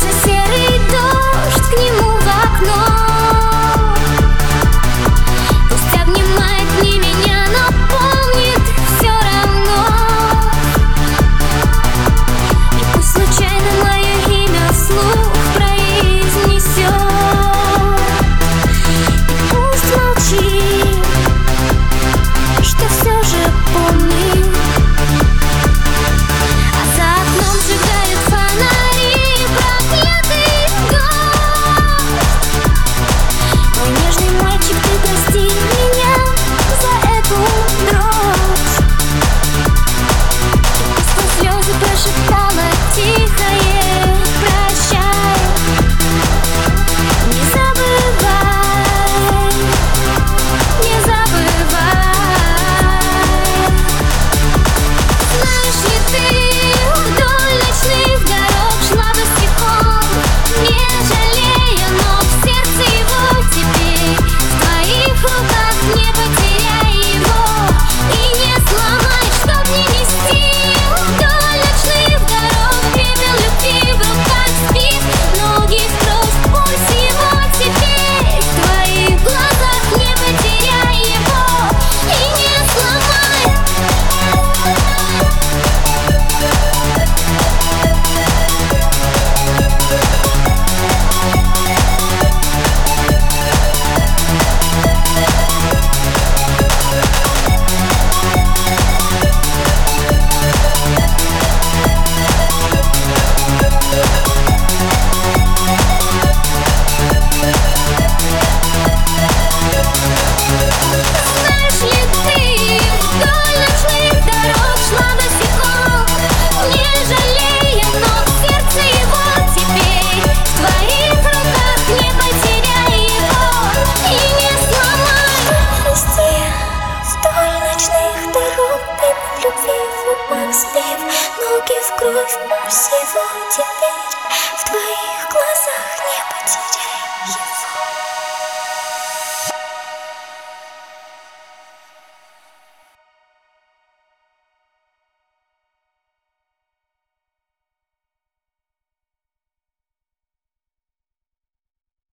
just Ноги в кровь всего теперь